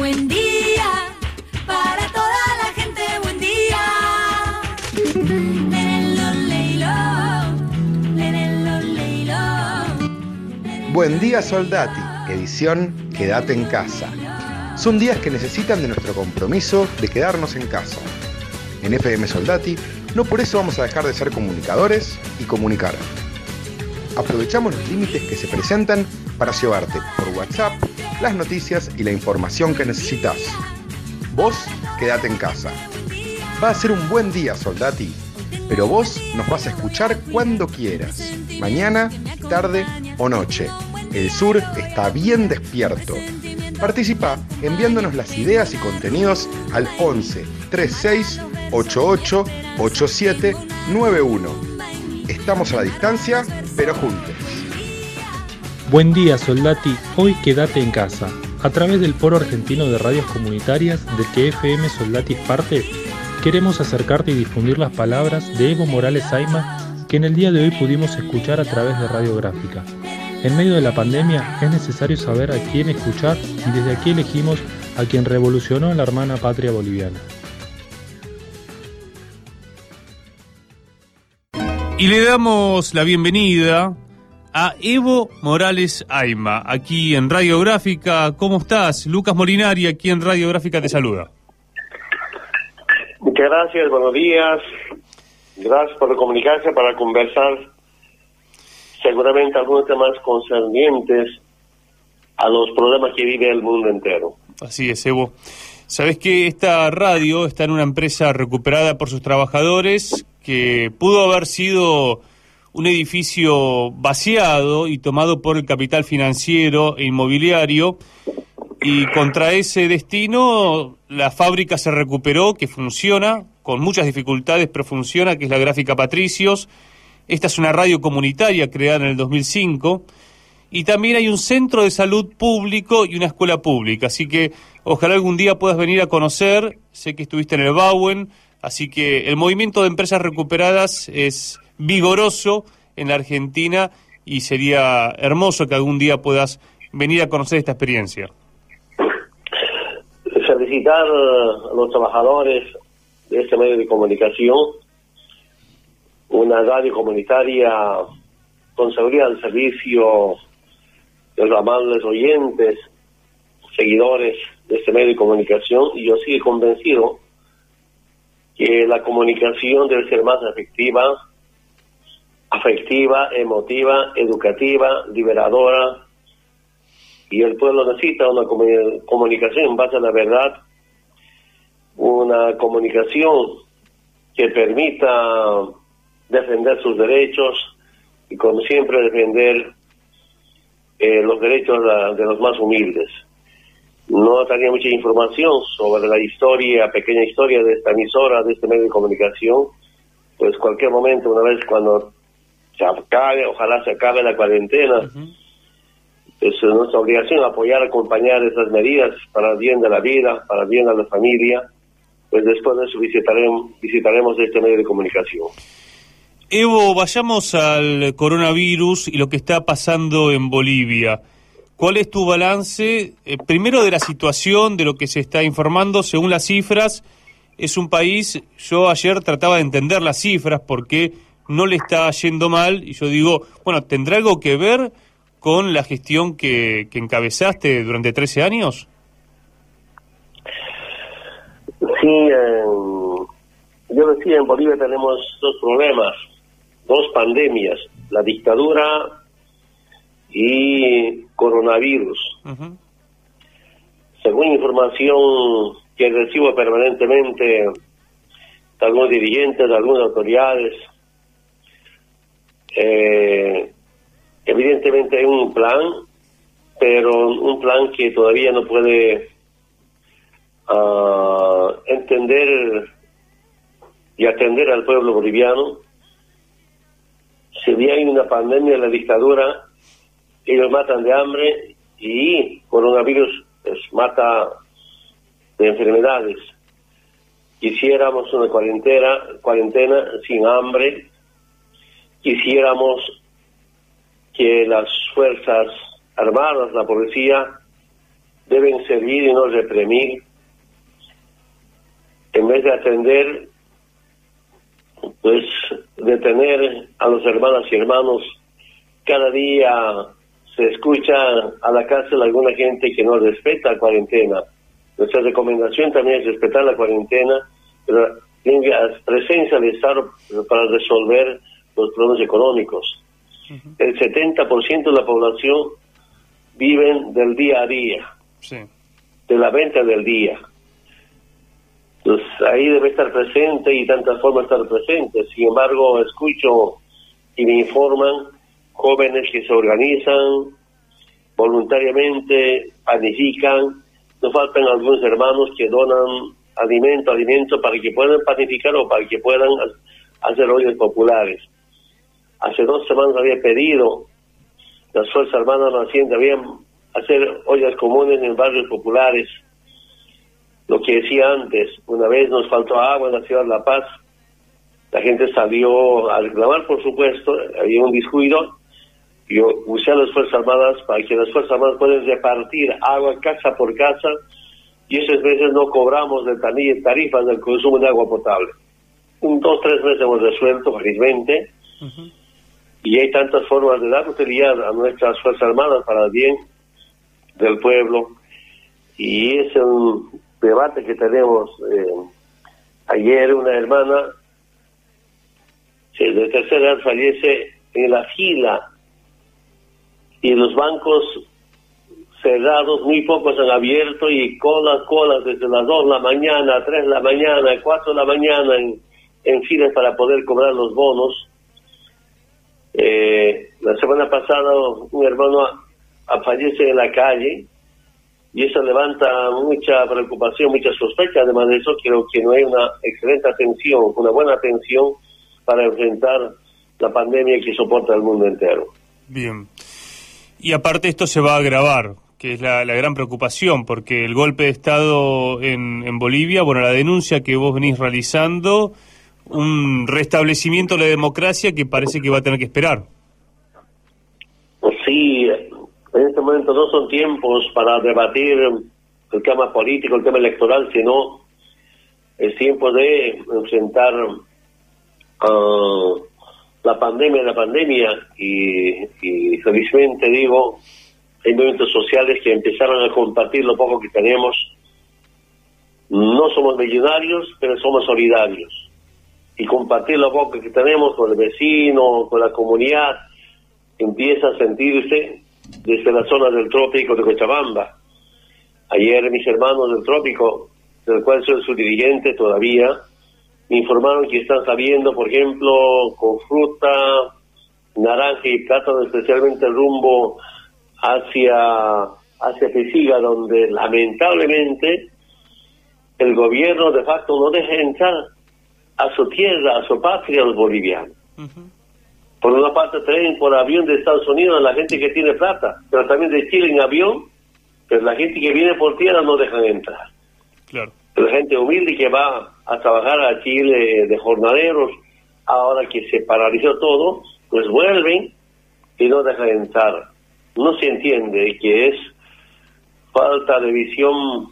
Buen día, para toda la gente, buen día. Buen día Soldati, edición Quédate en casa. Son días que necesitan de nuestro compromiso de quedarnos en casa. En FM Soldati, no por eso vamos a dejar de ser comunicadores y comunicar. Aprovechamos los límites que se presentan para llevarte por WhatsApp las noticias y la información que necesitas. Vos, quédate en casa. Va a ser un buen día, Soldati, pero vos nos vas a escuchar cuando quieras, mañana, tarde o noche. El sur está bien despierto. Participa enviándonos las ideas y contenidos al 11 36 88 87 91. Estamos a la distancia, pero juntos. Buen día, Soldati. Hoy quédate en casa. A través del Foro Argentino de Radios Comunitarias, del que FM Soldati es parte, queremos acercarte y difundir las palabras de Evo Morales Aima que en el día de hoy pudimos escuchar a través de Radiográfica. En medio de la pandemia es necesario saber a quién escuchar y desde aquí elegimos a quien revolucionó la hermana patria boliviana. Y le damos la bienvenida a Evo Morales Aima, aquí en Radiográfica. ¿Cómo estás? Lucas Molinari, aquí en Radiográfica te saluda. Muchas gracias, buenos días. Gracias por comunicarse para conversar seguramente algunos temas concernientes a los problemas que vive el mundo entero. Así es, Evo. Sabes que esta radio está en una empresa recuperada por sus trabajadores que pudo haber sido un edificio vaciado y tomado por el capital financiero e inmobiliario y contra ese destino la fábrica se recuperó, que funciona, con muchas dificultades, pero funciona, que es la Gráfica Patricios. Esta es una radio comunitaria creada en el 2005 y también hay un centro de salud público y una escuela pública, así que ojalá algún día puedas venir a conocer, sé que estuviste en el Bauen, así que el movimiento de empresas recuperadas es vigoroso en la Argentina y sería hermoso que algún día puedas venir a conocer esta experiencia. Felicitar a los trabajadores de este medio de comunicación, una radio comunitaria con seguridad al servicio de los amables oyentes, seguidores de este medio de comunicación, y yo sigo convencido que la comunicación debe ser más efectiva, afectiva, emotiva, educativa, liberadora, y el pueblo necesita una comu- comunicación en base a la verdad, una comunicación que permita defender sus derechos y como siempre defender eh, los derechos de los más humildes. No tenía mucha información sobre la historia, pequeña historia de esta emisora, de este medio de comunicación, pues cualquier momento, una vez cuando se acabe, ojalá se acabe la cuarentena, es nuestra obligación apoyar, acompañar esas medidas para el bien de la vida, para el bien de la familia, pues después de eso visitaremos, visitaremos este medio de comunicación. Evo, vayamos al coronavirus y lo que está pasando en Bolivia. ¿Cuál es tu balance, eh, primero de la situación, de lo que se está informando, según las cifras? Es un país, yo ayer trataba de entender las cifras porque no le está yendo mal y yo digo, bueno, ¿tendrá algo que ver con la gestión que, que encabezaste durante 13 años? Sí, eh, yo decía, en Bolivia tenemos dos problemas, dos pandemias, la dictadura y coronavirus. Según información que recibo permanentemente de algunos dirigentes, de algunas autoridades, eh, evidentemente hay un plan, pero un plan que todavía no puede ah, entender y atender al pueblo boliviano. Si bien hay una pandemia, la dictadura, ellos matan de hambre y coronavirus pues, mata de enfermedades. Quisiéramos una cuarentena, cuarentena sin hambre, quisiéramos que las fuerzas armadas, la policía, deben servir y no reprimir, en vez de atender, pues detener a los hermanas y hermanos. Cada día se escucha a la cárcel alguna gente que no respeta la cuarentena. Nuestra recomendación también es respetar la cuarentena, pero tenga presencia del Estado para resolver los problemas económicos. El 70% de la población viven del día a día, Sí. de la venta del día. Entonces ahí debe estar presente y tantas formas estar presente. Sin embargo, escucho y me informan jóvenes que se organizan voluntariamente, panifican. Nos faltan algunos hermanos que donan alimento, alimento para que puedan panificar o para que puedan ha- hacer ollas populares. Hace dos semanas había pedido las Fuerzas Armadas Nacientes habían hacer ollas comunes en barrios populares. Lo que decía antes, una vez nos faltó agua en la ciudad de La Paz, la gente salió a reclamar, por supuesto, había un descuido, yo usé a las Fuerzas Armadas para que las Fuerzas Armadas puedan repartir agua casa por casa y esas veces no cobramos de tarifas del consumo de agua potable. Un, dos, tres meses hemos resuelto, felizmente, y hay tantas formas de dar utilidad a nuestras Fuerzas Armadas para el bien del pueblo. Y es un debate que tenemos. eh, ayer una hermana de tercera edad fallece en la fila y los bancos cerrados, muy pocos han abierto y colas, colas desde las 2 de la mañana, 3 de la mañana, 4 de la mañana en, en filas para poder cobrar los bonos. Eh, la semana pasada un hermano fallece en la calle y eso levanta mucha preocupación, mucha sospecha. Además de eso, creo que no hay una excelente atención, una buena atención para enfrentar la pandemia que soporta el mundo entero. Bien. Y aparte esto se va a agravar, que es la, la gran preocupación, porque el golpe de Estado en, en Bolivia, bueno, la denuncia que vos venís realizando, un restablecimiento de la democracia que parece que va a tener que esperar. Sí, en este momento no son tiempos para debatir el tema político, el tema electoral, sino es tiempo de enfrentar ah, la pandemia, la pandemia y, y felizmente digo, hay movimientos sociales que empezaron a compartir lo poco que tenemos. No somos millonarios, pero somos solidarios. Y compartir lo poco que tenemos con el vecino, con la comunidad, empieza a sentirse desde la zona del trópico de Cochabamba. Ayer mis hermanos del trópico, del cual soy su dirigente todavía, me informaron que están saliendo, por ejemplo, con fruta, naranja y plátano, especialmente rumbo hacia, hacia donde lamentablemente el gobierno de facto no deja entrar a su tierra, a su patria, a los bolivianos. Por una parte traen por avión de Estados Unidos a la gente que tiene plata, pero también de Chile en avión, pero la gente que viene por tierra no dejan entrar. Claro. La gente humilde que va a trabajar a Chile de jornaleros, ahora que se paralizó todo, pues vuelven y no dejan entrar. No se entiende que es falta de visión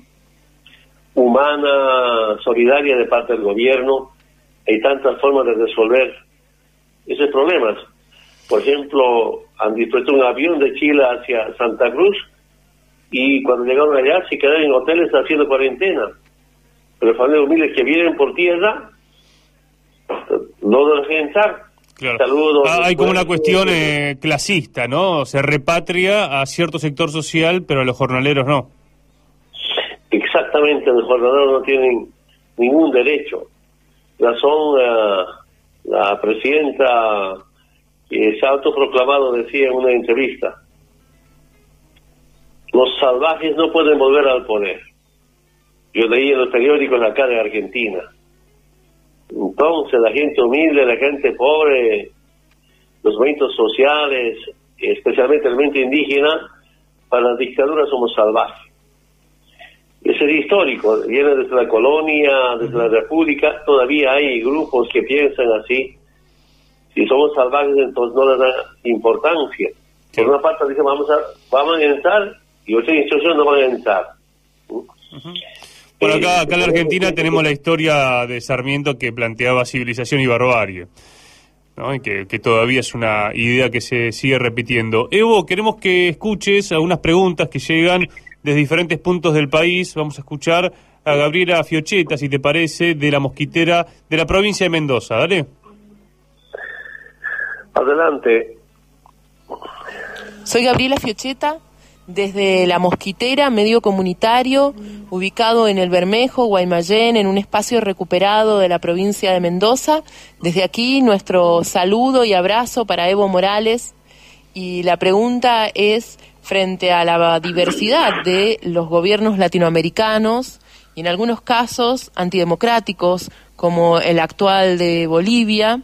humana, solidaria de parte del gobierno. Hay tantas formas de resolver esos problemas. Por ejemplo, han dispuesto un avión de Chile hacia Santa Cruz y cuando llegaron allá se quedaron en hoteles haciendo cuarentena. Pero familias humildes que vienen por tierra no dejan entrar. Claro. Saludos. Ah, hay como una cuestión eh, clasista, ¿no? Se repatria a cierto sector social, pero a los jornaleros no. Exactamente, los jornaleros no tienen ningún derecho. Razón, la, la presidenta que se ha autoproclamado decía en una entrevista, los salvajes no pueden volver al poder. Yo leí en los periódicos acá de Argentina. Entonces la gente humilde, la gente pobre, los movimientos sociales, especialmente el movimiento indígena, para las dictaduras somos salvajes. Es histórico, viene desde la colonia, desde la república, todavía hay grupos que piensan así. Si somos salvajes, entonces no les da importancia. Por una parte dicen, vamos a, vamos a entrar y otras instituciones no van a entrar. Por acá, acá en la Argentina tenemos la historia de Sarmiento que planteaba civilización y barbarie. ¿no? Y que, que todavía es una idea que se sigue repitiendo. Evo, queremos que escuches algunas preguntas que llegan desde diferentes puntos del país. Vamos a escuchar a Gabriela Fiocheta, si te parece, de la mosquitera de la provincia de Mendoza. Dale. Adelante. Soy Gabriela Fiocheta, desde La Mosquitera, medio comunitario, ubicado en el Bermejo, Guaymallén, en un espacio recuperado de la provincia de Mendoza. Desde aquí, nuestro saludo y abrazo para Evo Morales. Y la pregunta es, frente a la diversidad de los gobiernos latinoamericanos, y en algunos casos antidemocráticos, como el actual de Bolivia,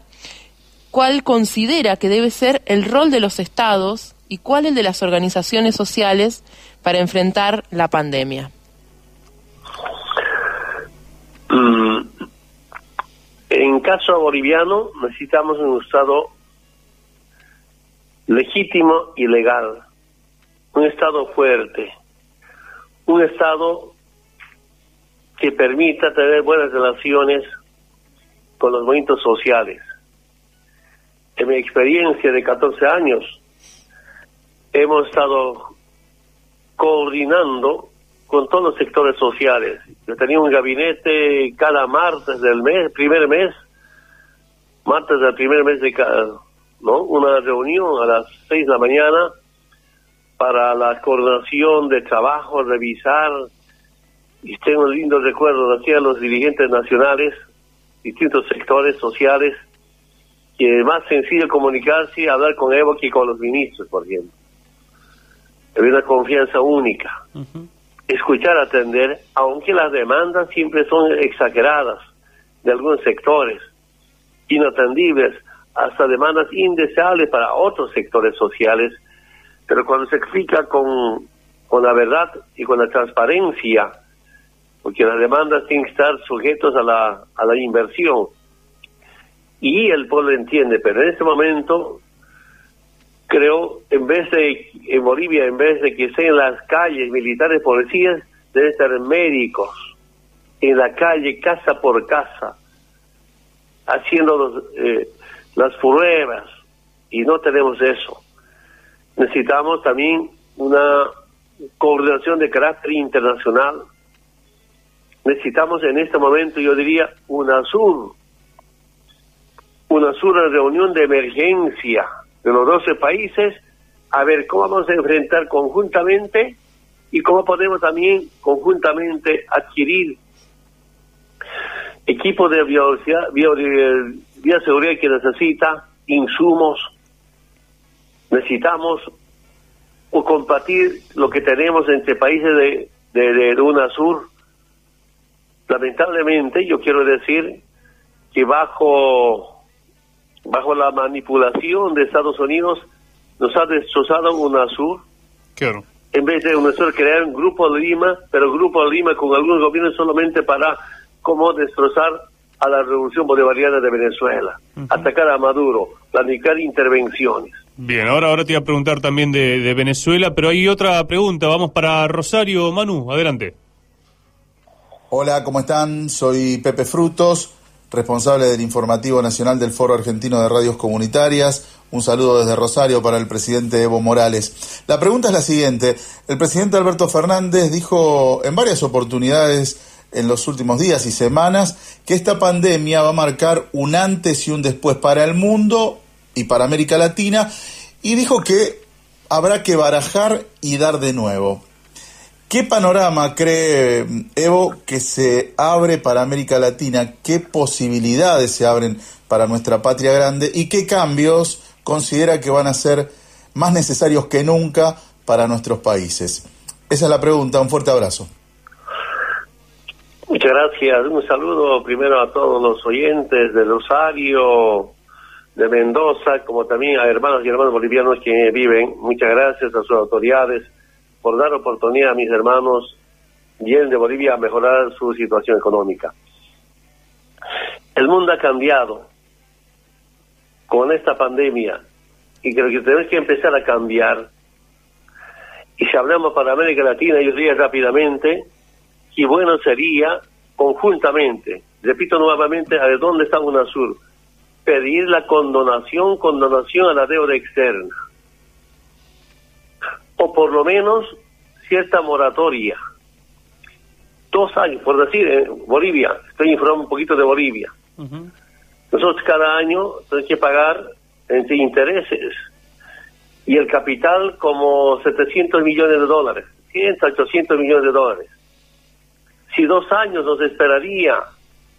¿cuál considera que debe ser el rol de los estados y cuál el de las organizaciones sociales para enfrentar la pandemia? Mm, En caso boliviano necesitamos un Estado legítimo y legal, un Estado fuerte, un Estado que permita tener buenas relaciones con los movimientos sociales. En mi experiencia de 14 años, hemos estado coordinando con todos los sectores sociales. Yo tenía un gabinete cada martes del mes, primer mes, martes del primer mes de cada, ¿no? Una reunión a las seis de la mañana para la coordinación de trabajo, revisar, y tengo lindos recuerdos, hacían los dirigentes nacionales, distintos sectores sociales, que es más sencillo comunicarse y hablar con Evo que con los ministros, por ejemplo. Había una confianza única. Escuchar, atender, aunque las demandas siempre son exageradas de algunos sectores, inatendibles, hasta demandas indeseables para otros sectores sociales, pero cuando se explica con, con la verdad y con la transparencia, porque las demandas tienen que estar sujetos a la, a la inversión, y el pueblo entiende, pero en este momento creo, en vez de, en Bolivia, en vez de que sean las calles militares, policías, deben estar médicos en la calle, casa por casa, haciendo los, eh, las pruebas, y no tenemos eso. Necesitamos también una coordinación de carácter internacional. Necesitamos en este momento, yo diría, una sur, una sur reunión de emergencia de los 12 países, a ver cómo vamos a enfrentar conjuntamente y cómo podemos también conjuntamente adquirir equipos de bioseguridad, bioseguridad que necesita, insumos, necesitamos o compartir lo que tenemos entre países de, de, de UNASUR. Lamentablemente, yo quiero decir que bajo bajo la manipulación de Estados Unidos, nos ha destrozado UNASUR. Claro. En vez de UNASUR crear un grupo de Lima, pero grupo de Lima con algunos gobiernos solamente para cómo destrozar a la revolución bolivariana de Venezuela, atacar a Maduro, planificar intervenciones. Bien, ahora, ahora te iba a preguntar también de, de Venezuela, pero hay otra pregunta. Vamos para Rosario. Manu, adelante. Hola, ¿cómo están? Soy Pepe Frutos, responsable del informativo nacional del Foro Argentino de Radios Comunitarias. Un saludo desde Rosario para el presidente Evo Morales. La pregunta es la siguiente. El presidente Alberto Fernández dijo en varias oportunidades en los últimos días y semanas que esta pandemia va a marcar un antes y un después para el mundo y para América Latina y dijo que habrá que barajar y dar de nuevo. ¿Qué panorama cree Evo que se abre para América Latina? ¿Qué posibilidades se abren para nuestra patria grande? ¿Y qué cambios considera que van a ser más necesarios que nunca para nuestros países? Esa es la pregunta. Un fuerte abrazo. Muchas gracias. Un saludo primero a todos los oyentes de Rosario, de Mendoza, como también a hermanos y hermanos bolivianos que viven. Muchas gracias a sus autoridades por dar oportunidad a mis hermanos bien de Bolivia a mejorar su situación económica. El mundo ha cambiado con esta pandemia y creo que tenemos que empezar a cambiar Y si hablamos para América Latina, yo diría rápidamente que bueno sería conjuntamente, repito nuevamente, a de dónde está UNASUR, pedir la condonación, condonación a la deuda externa. O por lo menos cierta moratoria. Dos años, por decir, en Bolivia, estoy informando un poquito de Bolivia. Nosotros cada año tenemos que pagar entre intereses y el capital como 700 millones de dólares, 100, 800 millones de dólares. Si dos años nos esperaría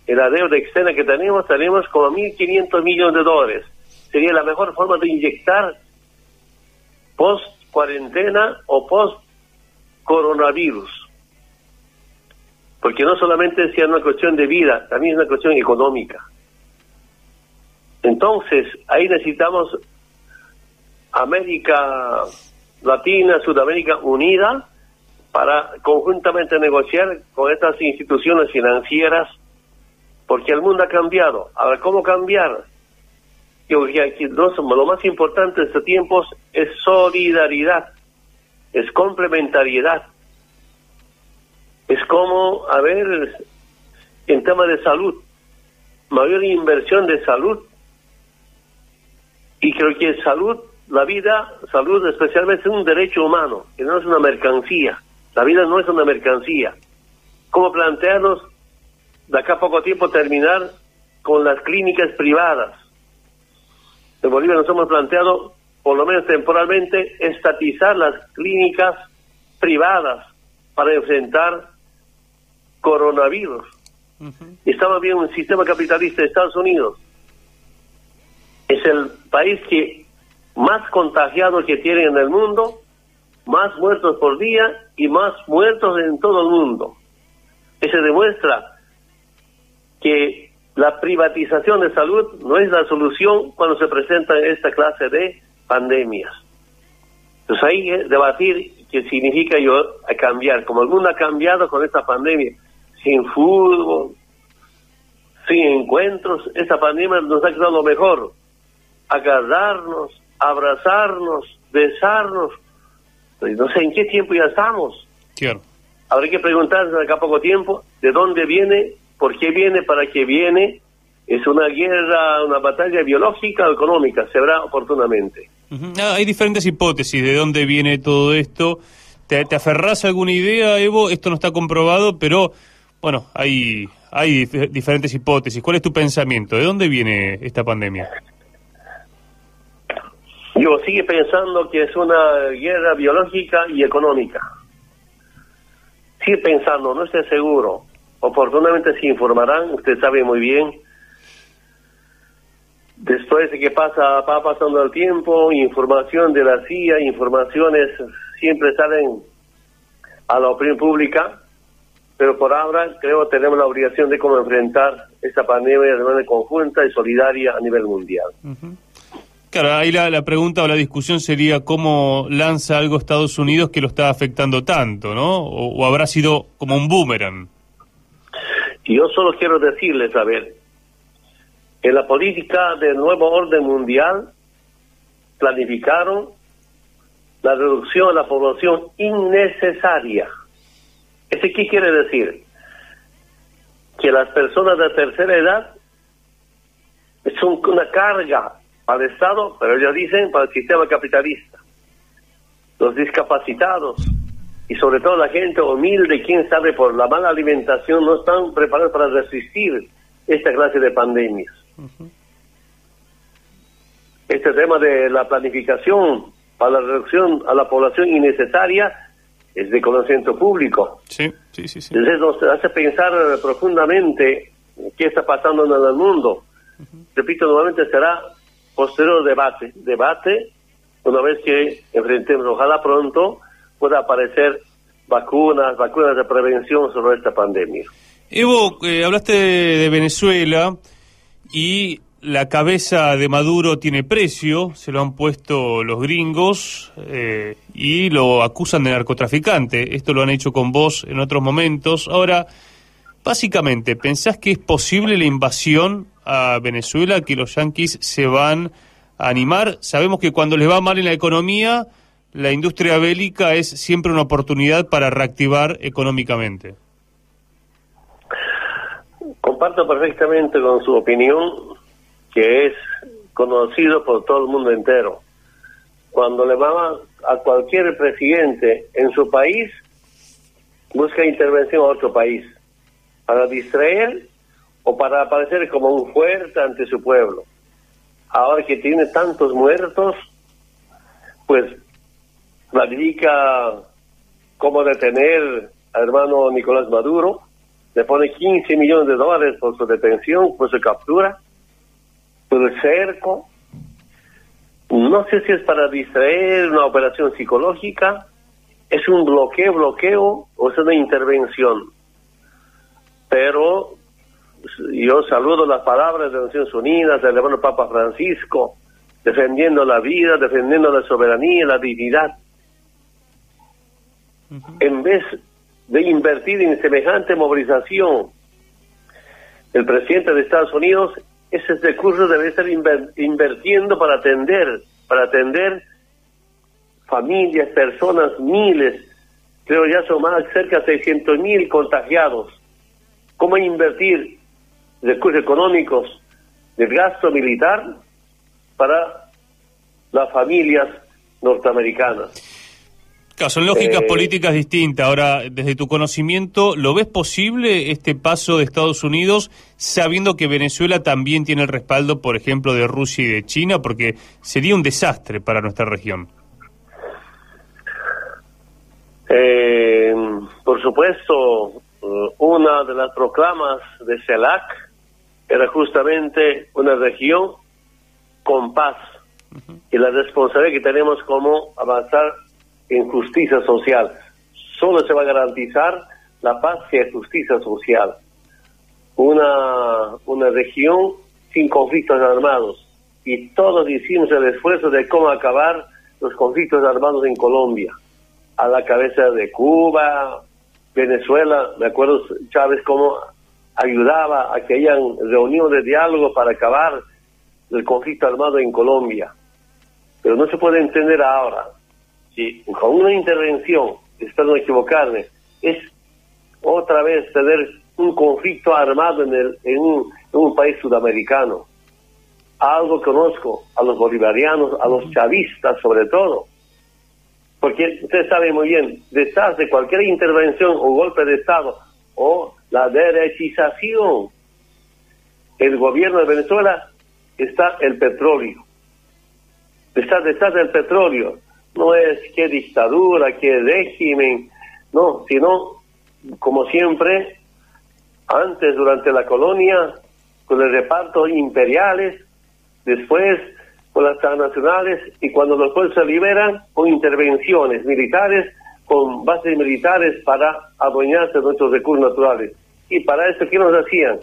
la deuda externa que tenemos, tenemos como 1.500 millones de dólares. Sería la mejor forma de inyectar post cuarentena o post coronavirus. Porque no solamente es una cuestión de vida, también es una cuestión económica. Entonces, ahí necesitamos América Latina, Sudamérica unida para conjuntamente negociar con estas instituciones financieras, porque el mundo ha cambiado. Ahora, ¿cómo cambiar? Yo aquí lo más importante de estos tiempos es solidaridad, es complementariedad. Es como, a ver, en tema de salud, mayor inversión de salud. Y creo que salud, la vida, salud especialmente es un derecho humano, que no es una mercancía. La vida no es una mercancía. ¿Cómo plantearnos de acá a poco tiempo terminar con las clínicas privadas? En Bolivia nos hemos planteado, por lo menos temporalmente, estatizar las clínicas privadas para enfrentar coronavirus. Estamos viendo un sistema capitalista de Estados Unidos. Es el país que más contagiados que tiene en el mundo, más muertos por día y más muertos en todo el mundo. Eso demuestra que la privatización de salud no es la solución cuando se presentan esta clase de pandemias. Entonces ahí es debatir qué significa yo cambiar. Como el mundo ha cambiado con esta pandemia, sin fútbol, sin encuentros, esta pandemia nos ha quedado lo mejor. Agarrarnos, abrazarnos, besarnos. No sé en qué tiempo ya estamos. Claro. Habrá que preguntarse acá a poco tiempo de dónde viene, por qué viene, para qué viene. Es una guerra, una batalla biológica o económica, se verá oportunamente. Ah, hay diferentes hipótesis de dónde viene todo esto. ¿Te, te aferrás a alguna idea, Evo? Esto no está comprobado, pero bueno, hay, hay dif- diferentes hipótesis. ¿Cuál es tu pensamiento? ¿De dónde viene esta pandemia? Yo sigue pensando que es una guerra biológica y económica. Sigue pensando, no estoy seguro. Oportunamente se informarán, usted sabe muy bien. Después de que pasa, va pasando el tiempo, información de la CIA, informaciones siempre salen a la opinión pública, pero por ahora creo que tenemos la obligación de cómo enfrentar esta pandemia de manera conjunta y solidaria a nivel mundial. Claro, ahí la, la pregunta o la discusión sería cómo lanza algo Estados Unidos que lo está afectando tanto, ¿no? O, o habrá sido como un boomerang. Y yo solo quiero decirles, a ver, en la política del nuevo orden mundial planificaron la reducción de la población innecesaria. ¿Eso qué quiere decir? Que las personas de tercera edad son una carga el Estado, pero ellos dicen para el sistema capitalista. Los discapacitados y sobre todo la gente humilde, quién sabe, por la mala alimentación, no están preparados para resistir esta clase de pandemias. Este tema de la planificación para la reducción a la población innecesaria es de conocimiento público. Sí, sí, sí. sí. Entonces nos hace pensar profundamente qué está pasando en el mundo. Repito, nuevamente será posterior debate. Debate, una vez que enfrentemos, ojalá pronto pueda aparecer vacunas, vacunas de prevención sobre esta pandemia. Evo, eh, hablaste de, Venezuela y la cabeza de Maduro tiene precio, se lo han puesto los gringos eh, y lo acusan de narcotraficante. Esto lo han hecho con vos en otros momentos. Ahora, básicamente, ¿pensás que es posible la invasión a Venezuela, que los yanquis se van a animar? Sabemos que cuando les va mal en la economía, la industria bélica es siempre una oportunidad para reactivar económicamente. Comparto perfectamente con su opinión, que es conocido por todo el mundo entero. Cuando le va a cualquier presidente en su país, busca intervención a otro país, para distraer o para aparecer como un fuerte ante su pueblo. Ahora que tiene tantos muertos, pues planifica cómo detener al hermano Nicolás Maduro, le pone 15 millones de dólares por su detención, por su captura, por el cerco. No sé si es para distraer una operación psicológica, es un bloqueo, bloqueo o es una intervención. Pero yo saludo las palabras de Naciones Unidas, del hermano Papa Francisco, defendiendo la vida, defendiendo la soberanía, la dignidad. En vez de invertir en semejante movilización, el presidente de Estados Unidos ese recurso debe estar invirtiendo para atender, para atender familias, personas, miles, creo ya son más cerca de 600 mil contagiados. ¿Cómo invertir recursos económicos del gasto militar para las familias norteamericanas? Son lógicas Eh, políticas distintas. Ahora, desde tu conocimiento, ¿lo ves posible este paso de Estados Unidos sabiendo que Venezuela también tiene el respaldo, por ejemplo, de Rusia y de China? Porque sería un desastre para nuestra región. Eh, por supuesto, eh, una de las proclamas de CELAC era justamente una región con paz y la responsabilidad que tenemos como avanzar en justicia social. Solo se va a garantizar la paz y la justicia social. Una, una región sin conflictos armados. Y todos hicimos el esfuerzo de cómo acabar los conflictos armados en Colombia. A la cabeza de Cuba, Venezuela, me acuerdo Chávez cómo ayudaba a que hayan reuniones de diálogo para acabar el conflicto armado en Colombia. Pero no se puede entender ahora si con una intervención, espero no equivocarme, es otra vez tener un conflicto armado en, un, en un país sudamericano. Algo conozco a los bolivarianos, a los chavistas sobre todo. Porque usted sabe muy bien, detrás de cualquier intervención o golpe de Estado o la derechización, el gobierno de Venezuela está el petróleo. Está detrás del petróleo no es qué dictadura, qué régimen, no, sino, como siempre, antes durante la colonia, con el reparto imperiales, después con las transnacionales y cuando los pueblos se liberan, con intervenciones militares, con bases militares para adueñarse de nuestros recursos naturales. Y para eso, ¿qué nos hacían?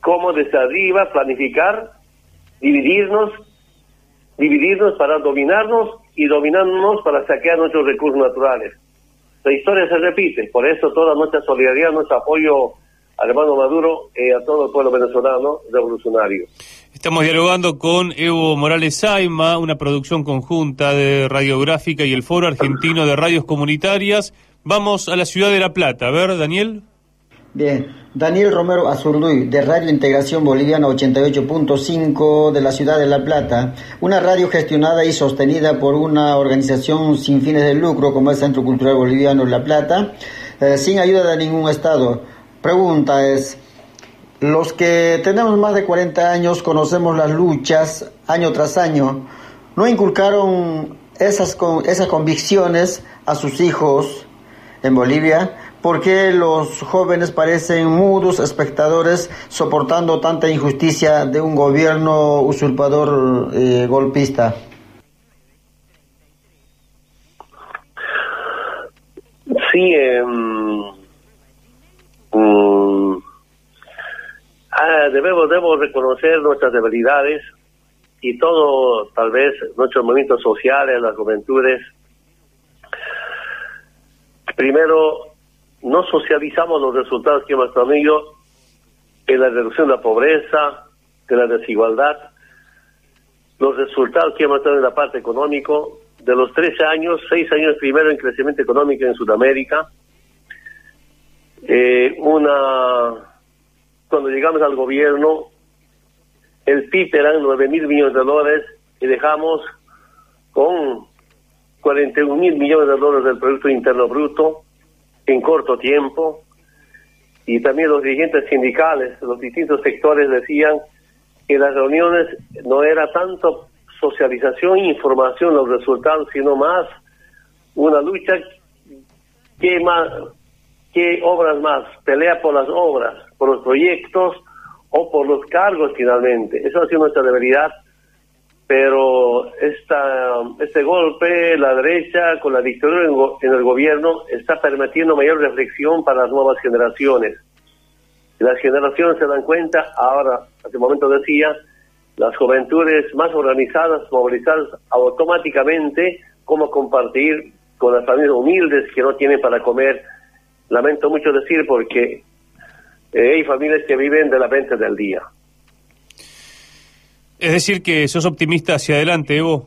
Cómo desde arriba planificar, dividirnos, dividirnos para dominarnos y dominarnos para saquear nuestros recursos naturales. La historia se repite, por eso toda nuestra solidaridad, nuestro apoyo al hermano Maduro y a todo el pueblo venezolano revolucionario. Estamos dialogando con Evo Morales Saima, una producción conjunta de Radiográfica y el Foro Argentino de Radios Comunitarias. Vamos a la ciudad de La Plata. A ver, Daniel. Bien, Daniel Romero Azurduy, de Radio Integración Boliviana 88.5 de la ciudad de La Plata, una radio gestionada y sostenida por una organización sin fines de lucro como el Centro Cultural Boliviano La Plata, eh, sin ayuda de ningún Estado. Pregunta es, los que tenemos más de 40 años conocemos las luchas año tras año, ¿no inculcaron esas, esas convicciones a sus hijos en Bolivia? ¿Por qué los jóvenes parecen mudos espectadores soportando tanta injusticia de un gobierno usurpador eh, golpista? Sí, eh, debemos, debemos reconocer nuestras debilidades y todo, tal vez, nuestros movimientos sociales, las juventudes. Primero, no socializamos los resultados que hemos tenido en la reducción de la pobreza, de la desigualdad, los resultados que hemos tenido en la parte económica de los 13 años, 6 años primero en crecimiento económico en Sudamérica. Eh, una Cuando llegamos al gobierno, el PIB eran 9 mil millones de dólares y dejamos con 41 mil millones de dólares del Producto Interno Bruto en corto tiempo. Y también los dirigentes sindicales, los distintos sectores decían que las reuniones no era tanto socialización e información los resultados, sino más una lucha que más que obras más, pelea por las obras, por los proyectos o por los cargos finalmente. Eso ha sido nuestra debilidad, pero esta, este golpe, la derecha con la dictadura en, el gobierno está permitiendo mayor reflexión para las nuevas generaciones. las generaciones se dan cuenta, ahora, hace un momento decía, las juventudes más organizadas, movilizadas automáticamente, cómo compartir con las familias humildes que no tienen para comer. Lamento mucho decir porque eh, hay familias que viven de la venta del día. Es decir, que sos optimista hacia adelante, Evo.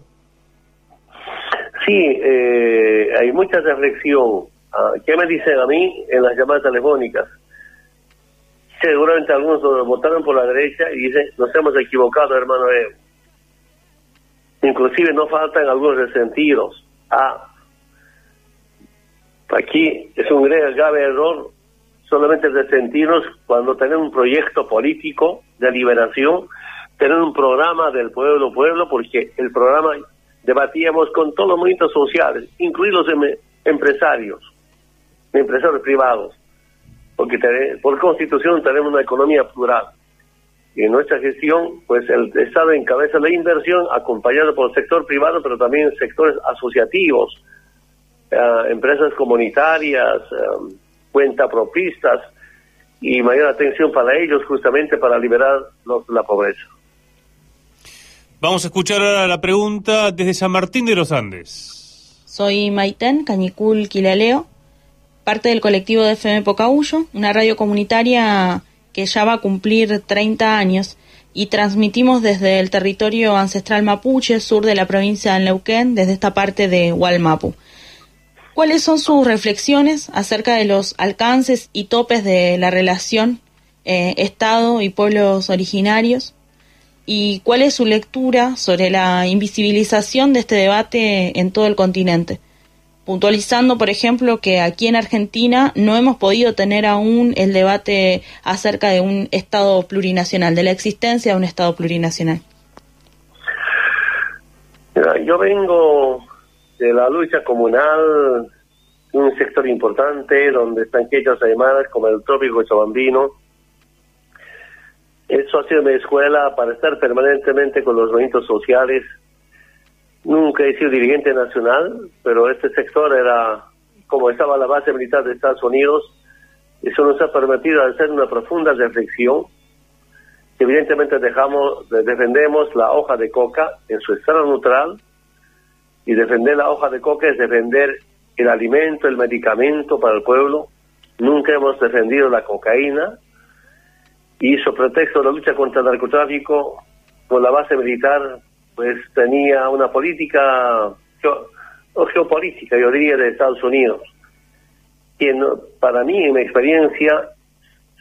Sí, eh, hay mucha reflexión. Ah, ¿Qué me dicen a mí en las llamadas telefónicas? seguramente algunos votaron por la derecha y dicen, nos hemos equivocado, hermano Evo. Inclusive no faltan algunos resentidos. Ah, aquí es un grave error solamente resentirnos cuando tenemos un proyecto político de liberación, tener un programa del pueblo pueblo, porque el programa debatíamos con todos los movimientos sociales, incluidos los empresarios, empresarios privados porque por constitución tenemos una economía plural. Y en nuestra gestión, pues el Estado encabeza la inversión, acompañado por el sector privado, pero también sectores asociativos, eh, empresas comunitarias, eh, cuentapropistas, y mayor atención para ellos justamente para liberar la pobreza. Vamos a escuchar ahora la pregunta desde San Martín de los Andes. Soy Maitén Cañicul Quilaleo parte del colectivo de FM Pocahuyo, una radio comunitaria que ya va a cumplir 30 años y transmitimos desde el territorio ancestral mapuche, sur de la provincia de Neuquén, desde esta parte de Hualmapu. ¿Cuáles son sus reflexiones acerca de los alcances y topes de la relación eh, Estado y pueblos originarios? ¿Y cuál es su lectura sobre la invisibilización de este debate en todo el continente? puntualizando, por ejemplo, que aquí en Argentina no hemos podido tener aún el debate acerca de un Estado plurinacional, de la existencia de un Estado plurinacional. yo vengo de la lucha comunal, un sector importante donde están quechas además como el trópico chabambino. Eso ha sido mi escuela para estar permanentemente con los movimientos sociales Nunca he sido dirigente nacional, pero este sector era, como estaba la base militar de Estados Unidos, eso nos ha permitido hacer una profunda reflexión. Evidentemente dejamos, defendemos la hoja de coca en su estado neutral, y defender la hoja de coca es defender el alimento, el medicamento para el pueblo. Nunca hemos defendido la cocaína, y sobre pretexto de la lucha contra el narcotráfico, con la base militar pues tenía una política o geopolítica, yo diría, de Estados Unidos, que para mí, en mi experiencia,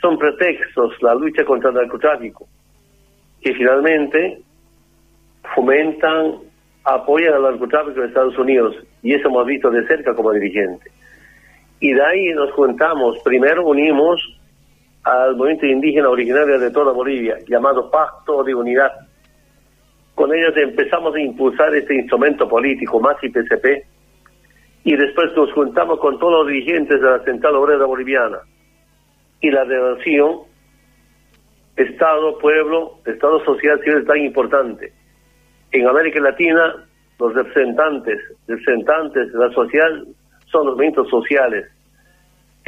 son pretextos la lucha contra el narcotráfico, que finalmente fomentan, apoyan al narcotráfico de Estados Unidos, y eso hemos visto de cerca como dirigente. Y de ahí nos juntamos, primero unimos al movimiento indígena originario de toda Bolivia, llamado Pacto de Unidad, con ellos empezamos a impulsar este instrumento político, más y PCP, y después nos juntamos con todos los dirigentes de la Central Obrera Boliviana. Y la relación Estado, pueblo, Estado social civil es tan importante. En América Latina, los representantes, representantes de la social son los movimientos sociales.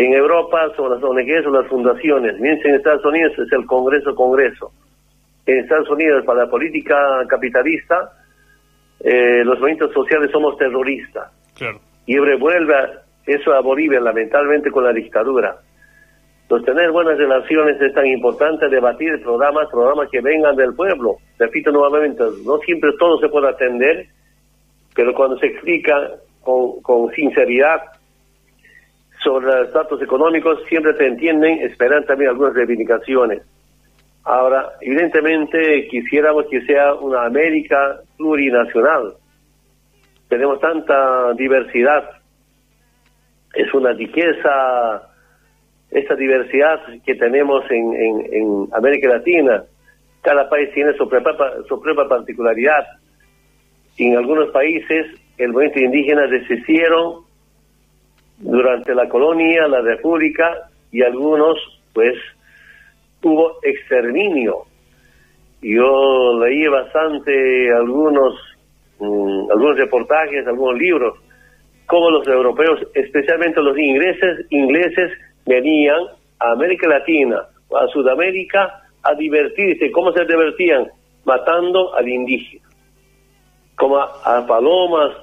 En Europa son las ONGs o las fundaciones. Mientras en Estados Unidos es el Congreso Congreso en Estados Unidos para la política capitalista, eh, los movimientos sociales somos terroristas. Y revuelve eso a Bolivia, lamentablemente, con la dictadura. Entonces, tener buenas relaciones es tan importante, debatir programas, programas que vengan del pueblo. Repito nuevamente, no siempre todo se puede atender, pero cuando se explica con, con sinceridad sobre los datos económicos, siempre se entienden, esperan también algunas reivindicaciones. Ahora, evidentemente quisiéramos que sea una América plurinacional. Tenemos tanta diversidad. Es una riqueza esta diversidad que tenemos en, en, América Latina. Cada país tiene su propia, su propia particularidad. En algunos países el movimiento indígena desistieron durante la colonia, la república, y algunos, pues, hubo exterminio. Yo leí bastante algunos, mm, algunos reportajes, algunos libros, como los europeos, especialmente los ingleses, ingleses venían a América Latina a Sudamérica a divertirse. ¿Cómo se divertían? Matando al indígena. Como a, palomas,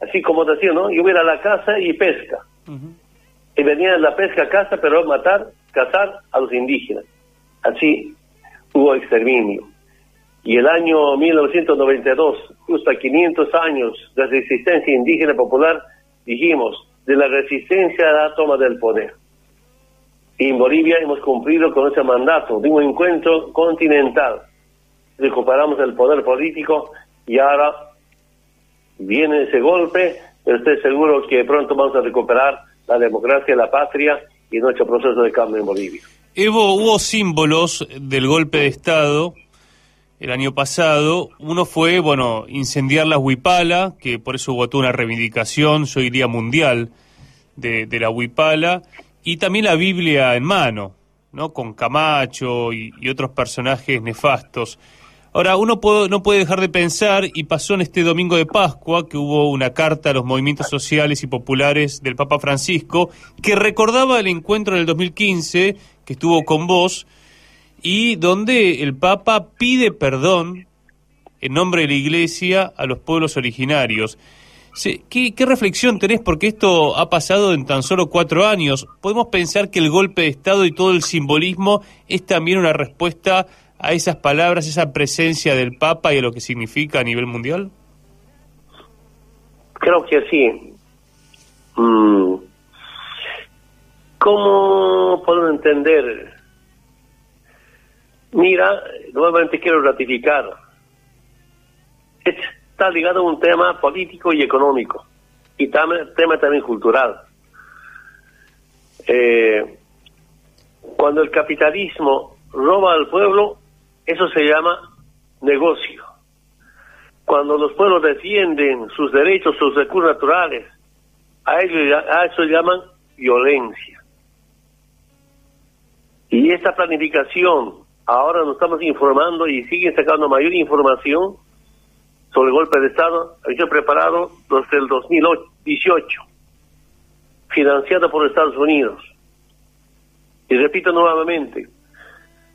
así como decían, ¿no? Yo voy a la casa y pesca. Y venían la pesca a casa, pero matar, cazar a los indígenas. Así hubo exterminio. Y el año 1992, justo a 500 años de resistencia indígena popular, dijimos, de la resistencia a la toma del poder. Y en Bolivia hemos cumplido con ese mandato de un encuentro continental. Recuperamos el poder político y ahora viene ese golpe, pero estoy seguro que pronto vamos a recuperar la democracia, la patria y nuestro proceso de cambio en Bolivia. Evo, hubo símbolos del golpe de Estado el año pasado. Uno fue, bueno, incendiar la Huipala, que por eso votó una reivindicación, hoy día mundial de, de la Huipala y también la Biblia en mano, ¿no? Con Camacho y, otros personajes nefastos. Ahora, uno no puede dejar de pensar, y pasó en este domingo de Pascua, que hubo una carta a los movimientos sociales y populares del Papa Francisco, que recordaba el encuentro en el 2015, que estuvo con vos, y donde el Papa pide perdón en nombre de la Iglesia a los pueblos originarios. ¿Qué, reflexión tenés? Porque esto ha pasado en tan solo cuatro años. ¿Podemos pensar que el golpe de Estado y todo el simbolismo es también una respuesta a esas palabras, esa presencia del Papa y a lo que significa a nivel mundial? Creo que sí. Mm. ¿Cómo puedo entender? Mira, nuevamente quiero ratificar está ligado a un tema político y económico y tema, tema también cultural. Eh, cuando el capitalismo roba al pueblo, eso se llama negocio. Cuando los pueblos defienden sus derechos, sus recursos naturales, a, ellos, eso llaman violencia. Y esta planificación, ahora nos estamos informando y siguen sacando mayor información sobre el golpe de Estado, había preparado desde el 2018, financiado por Estados Unidos. Y repito nuevamente,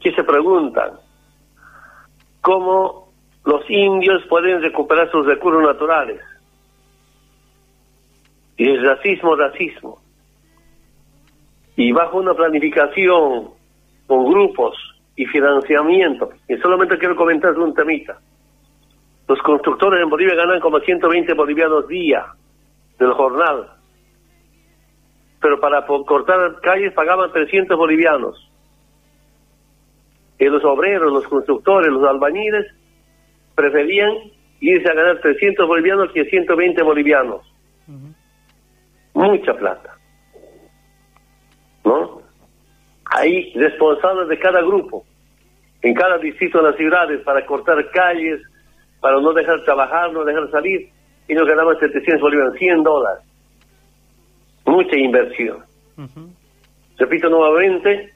que se preguntan cómo los indios pueden recuperar sus recursos naturales. Y el racismo, racismo. Y bajo una planificación con grupos y financiamiento, y solamente quiero comentar un temita los constructores en Bolivia ganan como 120 bolivianos día del jornal. Pero para cortar calles pagaban 300 bolivianos. Y los obreros, los constructores, los albañiles preferían irse a ganar 300 bolivianos que 120 bolivianos. Mucha plata. ¿No? Hay responsables de cada grupo, en cada distrito de las ciudades, para cortar calles, para no dejar trabajar, no dejar salir, y nos ganamos 700 bolivianos, 100 dólares. Mucha inversión. Repito nuevamente,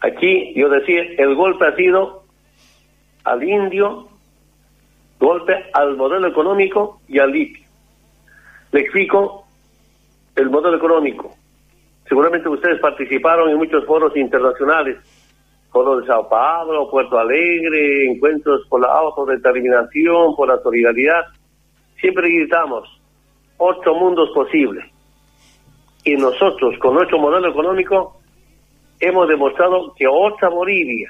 aquí yo decía, el golpe ha sido al indio, golpe al modelo económico y al litio. Le explico el modelo económico. Seguramente ustedes participaron en muchos foros internacionales Foro de Sao Paulo, Puerto Alegre, encuentros por la autodeterminación, por la solidaridad. Siempre gritamos, ocho mundos posibles. Y nosotros, con nuestro modelo económico, hemos demostrado que otra Bolivia,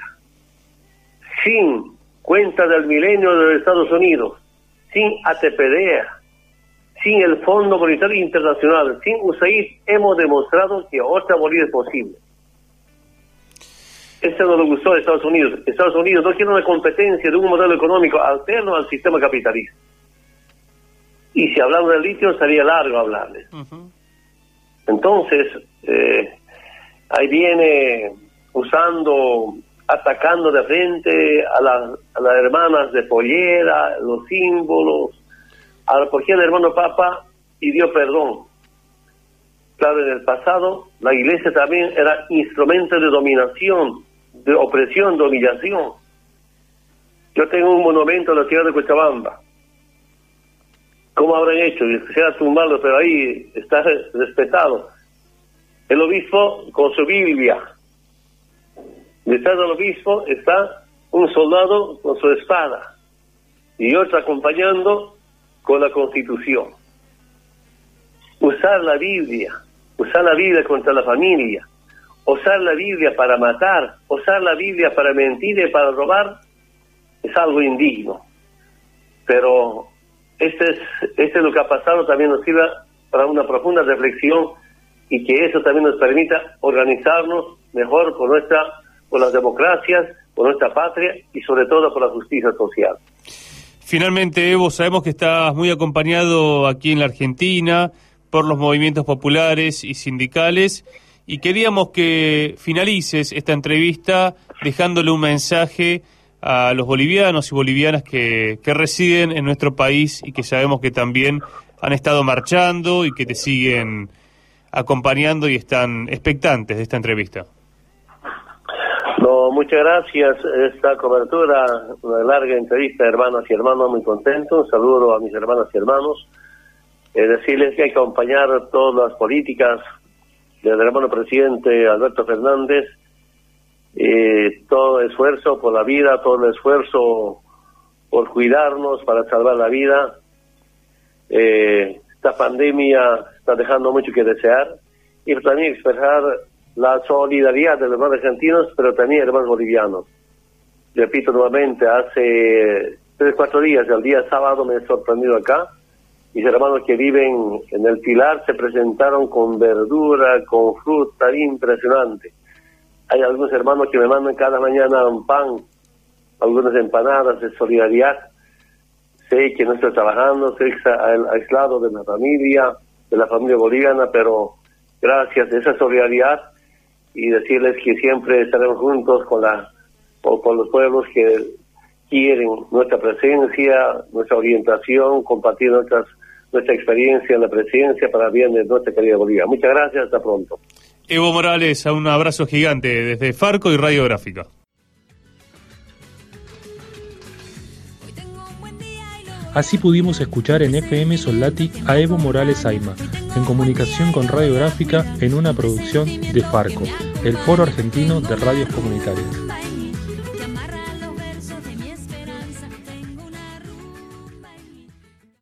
sin cuenta del milenio de los Estados Unidos, sin ATPD, sin el Fondo Monetario Internacional, sin USAID, hemos demostrado que otra Bolivia es posible. Eso no lo gustó a Estados Unidos. Estados Unidos no quiere una competencia de un modelo económico alterno al sistema capitalista. Y si hablamos del litio, sería largo hablarles. Entonces, eh, ahí viene usando, atacando de frente a, las hermanas de pollera, los símbolos, a, porque el hermano Papa pidió perdón. Claro, en el pasado la iglesia también era instrumento de dominación, de opresión, de humillación. Yo tengo un monumento en la ciudad de Cochabamba. ¿Cómo habrán hecho? Quisiera tumbarlo, pero ahí está respetado. El obispo con su Biblia. Detrás del obispo está un soldado con su espada y otro acompañando con la constitución. Usar la Biblia, usar la Biblia contra la familia, usar la Biblia para matar, usar la Biblia para mentir y para robar, es algo indigno. Pero este es, este es lo que ha pasado, también nos sirve para una profunda reflexión y que eso también nos permita organizarnos mejor por nuestra, por las democracias, por nuestra patria y sobre todo por la justicia social. Finalmente, Evo, sabemos que estás muy acompañado aquí en la Argentina por los movimientos populares y sindicales y queríamos que finalices esta entrevista dejándole un mensaje a los bolivianos y bolivianas que, que residen en nuestro país y que sabemos que también han estado marchando y que te siguen acompañando y están expectantes de esta entrevista. No, muchas gracias. Esta cobertura, una larga entrevista, hermanas y hermanos, muy contento. Un saludo a mis hermanas y hermanos. Eh, decirles que hay que acompañar todas las políticas del hermano presidente Alberto Fernández. Eh, todo esfuerzo por la vida, todo el esfuerzo por cuidarnos, para salvar la vida. Eh, esta pandemia está dejando mucho que desear y también expresar la solidaridad de los hermanos argentinos, pero también hermanos bolivianos. Repito nuevamente, hace tres, cuatro días, el día sábado me he sorprendido acá, mis hermanos que viven en el Pilar se presentaron con verdura, con fruta, impresionante. Hay algunos hermanos que me mandan cada mañana pan, algunas empanadas de solidaridad. Sé que no estoy trabajando, sé que está aislado de la familia, de la familia boliviana, pero gracias a esa solidaridad y decirles que siempre estaremos juntos con la con los pueblos que quieren nuestra presencia, nuestra orientación, compartir nuestras, nuestra experiencia en la presidencia para bien de nuestra querida Bolivia. Muchas gracias, hasta pronto. Evo Morales, un abrazo gigante desde Farco y Radiográfica. Así pudimos escuchar en FM Soldati a Evo Morales Aima, en comunicación con Radiográfica en una producción de Farco, el Foro Argentino de Radios Comunitarias.